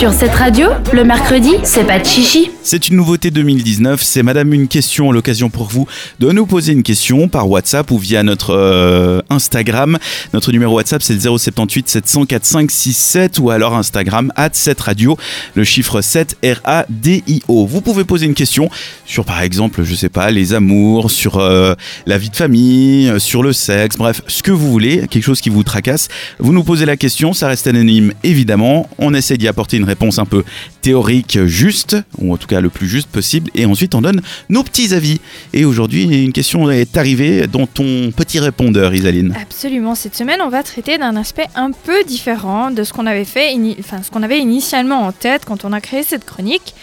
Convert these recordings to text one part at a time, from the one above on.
Sur cette radio, le mercredi, c'est pas de chichi. C'est une nouveauté 2019, c'est Madame une question, l'occasion pour vous de nous poser une question par WhatsApp ou via notre euh, Instagram. Notre numéro WhatsApp c'est le 078 704 567 ou alors Instagram at 7 radio, le chiffre 7 R-A-D-I-O. Vous pouvez poser une question sur par exemple, je sais pas, les amours, sur euh, la vie de famille, euh, sur le sexe, bref, ce que vous voulez, quelque chose qui vous tracasse. Vous nous posez la question, ça reste anonyme évidemment, on essaie d'y apporter une réponse un peu théorique juste, ou en tout cas le plus juste possible, et ensuite on donne nos petits avis. Et aujourd'hui, une question est arrivée dans ton petit répondeur, Isaline. Absolument. Cette semaine, on va traiter d'un aspect un peu différent de ce qu'on avait fait, enfin ce qu'on avait initialement en tête quand on a créé cette chronique.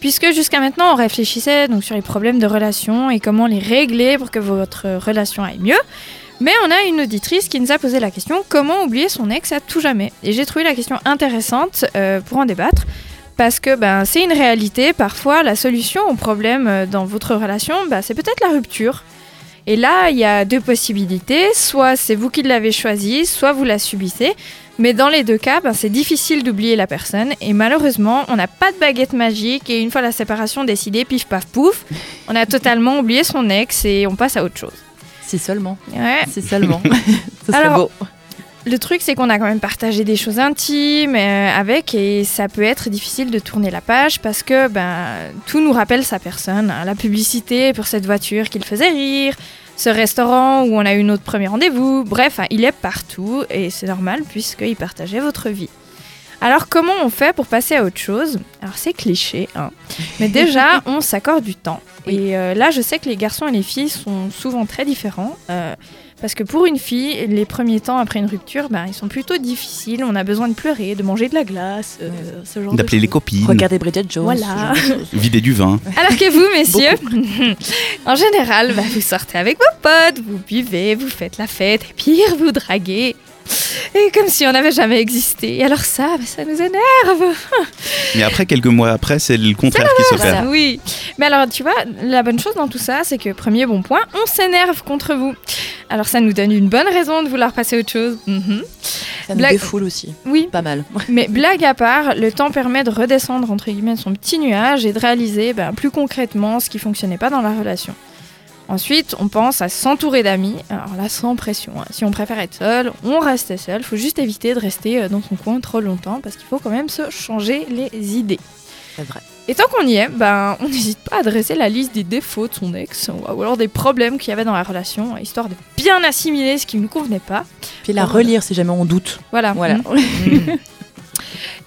Puisque jusqu'à maintenant, on réfléchissait donc sur les problèmes de relation et comment les régler pour que votre relation aille mieux. Mais on a une auditrice qui nous a posé la question comment oublier son ex à tout jamais? Et j'ai trouvé la question intéressante euh, pour en débattre. Parce que ben, c'est une réalité, parfois la solution au problème euh, dans votre relation, ben, c'est peut-être la rupture. Et là, il y a deux possibilités. Soit c'est vous qui l'avez choisi, soit vous la subissez. Mais dans les deux cas, ben, c'est difficile d'oublier la personne. Et malheureusement, on n'a pas de baguette magique. Et une fois la séparation décidée, pif paf pouf, on a totalement oublié son ex et on passe à autre chose. C'est seulement. Ouais. C'est seulement. Ce serait Alors, beau. Le truc, c'est qu'on a quand même partagé des choses intimes euh, avec, et ça peut être difficile de tourner la page parce que ben, tout nous rappelle sa personne. hein. La publicité pour cette voiture qui le faisait rire, ce restaurant où on a eu notre premier rendez-vous, bref, hein, il est partout et c'est normal puisqu'il partageait votre vie. Alors comment on fait pour passer à autre chose? Alors c'est cliché, hein. mais déjà on s'accorde du temps. Et euh, là je sais que les garçons et les filles sont souvent très différents. euh, parce que pour une fille, les premiers temps après une rupture, ben, ils sont plutôt difficiles. On a besoin de pleurer, de manger de la glace, euh, ce genre de D'appeler les copines, Regardez Bridget Jones. Voilà. vider du vin. Alors que vous, messieurs, en général, bah, vous sortez avec vos potes, vous buvez, vous faites la fête, et pire, vous draguez. Et comme si on n'avait jamais existé. Et alors ça, bah, ça nous énerve. Mais après, quelques mois après, c'est le contraire qui se fait. Ça, oui. Mais alors, tu vois, la bonne chose dans tout ça, c'est que premier bon point, on s'énerve contre vous. Alors ça nous donne une bonne raison de vouloir passer à autre chose. Mhm. Ça nous Blague- défoule aussi. Oui, Pas mal. mais blague à part, le temps permet de redescendre entre guillemets son petit nuage et de réaliser ben, plus concrètement ce qui fonctionnait pas dans la relation. Ensuite, on pense à s'entourer d'amis. Alors là, sans pression. hein. Si on préfère être seul, on reste seul. Faut juste éviter de rester euh, dans son coin trop longtemps parce qu'il faut quand même se changer les idées. C'est vrai. Et tant qu'on y est, ben, on n'hésite pas à dresser la liste des défauts de son ex ou alors des problèmes qu'il y avait dans la relation, histoire de bien assimiler ce qui ne nous convenait pas. Puis la relire si jamais on doute. Voilà. Voilà. Mm.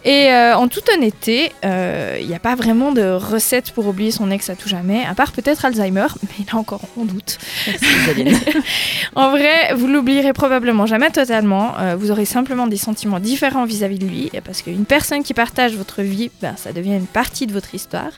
Et euh, en toute honnêteté, il n'y a pas vraiment de recette pour oublier son ex à tout jamais, à part peut-être Alzheimer, mais là encore, on doute. Merci. En vrai, vous l'oublierez probablement jamais totalement. euh, vous aurez simplement des sentiments différents vis-à-vis de lui, parce qu'une personne qui partage votre vie, ben, ça devient une partie de votre histoire.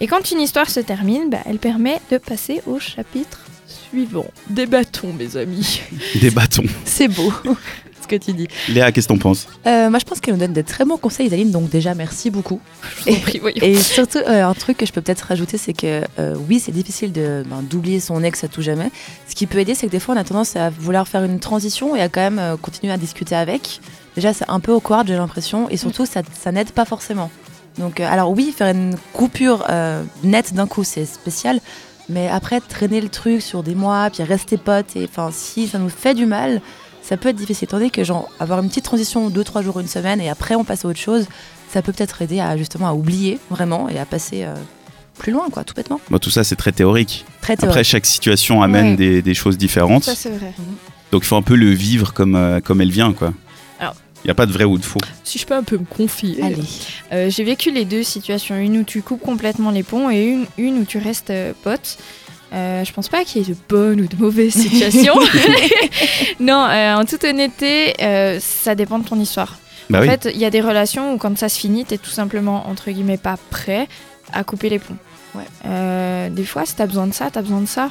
Et quand une histoire se termine, ben, elle permet de passer au chapitre suivant. Débattons, mes amis. Des bâtons. C'est beau ce que tu dis. Léa, qu'est-ce que t'en penses? Euh, moi, je pense qu'elle nous donne des très bons conseils, Isaline. Donc déjà, merci beaucoup. Je vous en prie, voyons. Et surtout, euh, un truc que je peux peut-être rajouter, c'est que euh, oui, c'est difficile de, ben, d'oublier son ex à tout jamais. Ce qui peut aider, c'est que des fois, on a tendance à vouloir faire une transition et à quand même euh, continuer à discuter avec. Déjà, c'est un peu awkward, j'ai l'impression, et surtout, ça, ça n'aide pas forcément. Donc, euh, alors oui, faire une coupure euh, nette d'un coup, c'est spécial. Mais après, traîner le truc sur des mois, puis rester potes, et enfin, si ça nous fait du mal, ça peut être difficile. Tandis que, genre, avoir une petite transition, deux, trois jours, une semaine, et après, on passe à autre chose, ça peut peut-être aider à justement à oublier vraiment et à passer euh, plus loin, quoi, tout bêtement. Bon, Tout ça, c'est très théorique. Très Après, chaque situation amène Ouais. des, des choses différentes. Ça, c'est vrai. Donc, il faut un peu le vivre comme, euh, comme elle vient, quoi. Alors- Il n'y a pas de vrai ou de faux. Si je peux un peu me confier. Allez. Euh, j'ai vécu les deux situations, une où tu coupes complètement les ponts et une, une où tu restes euh, pote. Euh, je pense pas qu'il y ait de bonnes ou de mauvaises situations. non, euh, en toute honnêteté, euh, ça dépend de ton histoire. Bah en oui. fait, il y a des relations où quand ça se finit, t'es tout simplement, entre guillemets, pas prêt à couper les ponts. Ouais. Euh, des fois, si t'as besoin de ça, t'as besoin de ça.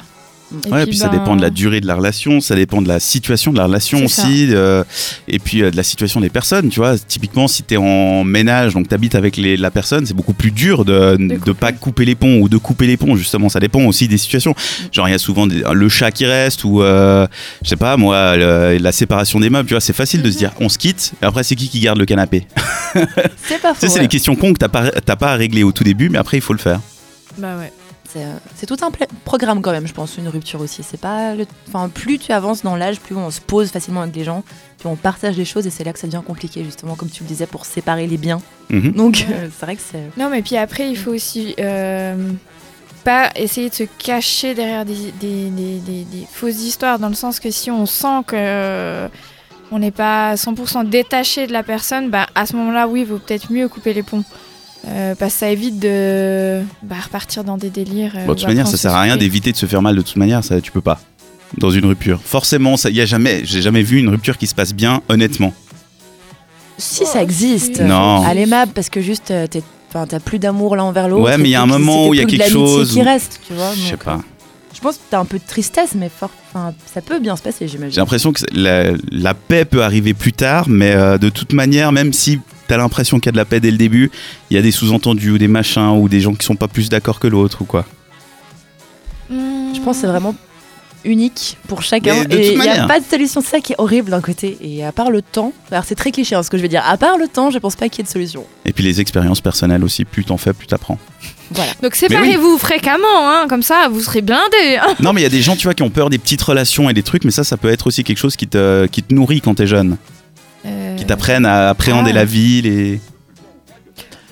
Et Ouais, puis, ça ben, dépend de la durée de la relation, ça dépend de la situation de la relation aussi, euh, et puis euh, de la situation des personnes. Tu vois, typiquement, si tu es en ménage, donc tu habites avec les, la personne, c'est beaucoup plus dur de ne pas couper les ponts ou de couper les ponts, justement. Ça dépend aussi des situations. Genre, il y a souvent des- le chat qui reste, ou euh, je sais pas, moi, le- la séparation des meubles, tu vois, c'est facile de se dire on se quitte, et après, c'est qui qui garde le canapé? C'est pas Tu sais, c'est ouais. les questions cons que t'as pas, t'as pas à régler au tout début, mais après, il faut le faire. Bah ouais. C'est euh, c'est tout un pla- programme quand même, je pense, une rupture aussi. C'est pas le... enfin, plus tu avances dans l'âge, plus on se pose facilement avec les gens, plus on partage les choses et c'est là que ça devient compliqué, justement, comme tu le disais, pour séparer les biens. Mhm. Donc, euh, c'est vrai que c'est. Non, mais puis après, il faut aussi euh, pas essayer de se cacher derrière des, des- des- des- des fausses histoires, dans le sens que si on sent que euh, on n'est pas 100% détaché de la personne, bah, à ce moment-là, oui, il vaut peut-être mieux couper les ponts. Euh, parce que ça évite de bah, repartir dans des délires. euh, Bon, de toute manière, ça sert à rien d'éviter de se faire mal de toute manière, ça tu peux pas. Dans une rupture. Forcément, ça y a jamais, j'ai jamais vu une rupture qui se passe bien, honnêtement. Si ça existe. Non. À l'aimable, parce que juste, euh, t'es- enfin, t'as plus d'amour l'un envers l'autre. Ouais, mais il y a et un moment où il y a quelque chose qui où- reste, tu vois. Je sais pas. Je pense que t'as un peu de tristesse, mais fort, enfin, ça peut bien se passer, J'ai j'imagine. l'impression que la, la paix peut arriver plus tard, mais euh, de toute manière, même si t'as l'impression qu'il y a de la paix dès le début, il y a des sous-entendus ou des machins ou des gens qui sont pas plus d'accord que l'autre ou quoi. Hmm. Je pense que c'est vraiment unique pour chacun. Et il n'y a pas de solution. C'est ça qui est horrible d'un côté. Et à part le temps, alors c'est très cliché hein, ce que je vais dire. À part le temps, je pense pas qu'il y ait de solution. Et puis les expériences personnelles aussi, plus t'en fais, plus t'apprends. Voilà. Donc séparez-vous fréquemment, hein, comme ça vous serez blindés. hein. non, mais il y a des gens, tu vois, qui ont peur des petites relations et des trucs, mais ça, ça peut être aussi quelque chose qui te, qui te nourrit quand t'es jeune, qui t'apprennent à appréhender ah. la vie, les...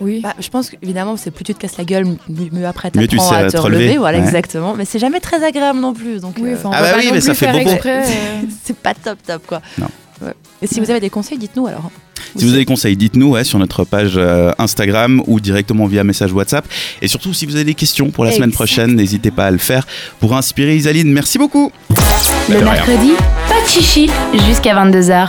Oui. Bah, je pense qu'évidemment, c'est plus tu te casses la gueule, mieux, après Mieux tu t'apprends sais à te te relever. relever. Voilà, Ouais. exactement. Mais c'est jamais très agréable non plus. Donc, Oui, euh, Ah bah oui, mais ça fait exprès, euh. c'est pas top top quoi. Non. Ouais. Et si vous avez des conseils, dites-nous alors. Si vous avez des conseils, dites-nous ouais, sur notre page euh, Instagram ou directement via message WhatsApp. Et surtout, si vous avez des questions pour la semaine prochaine, n'hésitez pas à le faire pour inspirer Isaline. Merci beaucoup. Le mercredi, pas de chichi jusqu'à 22h.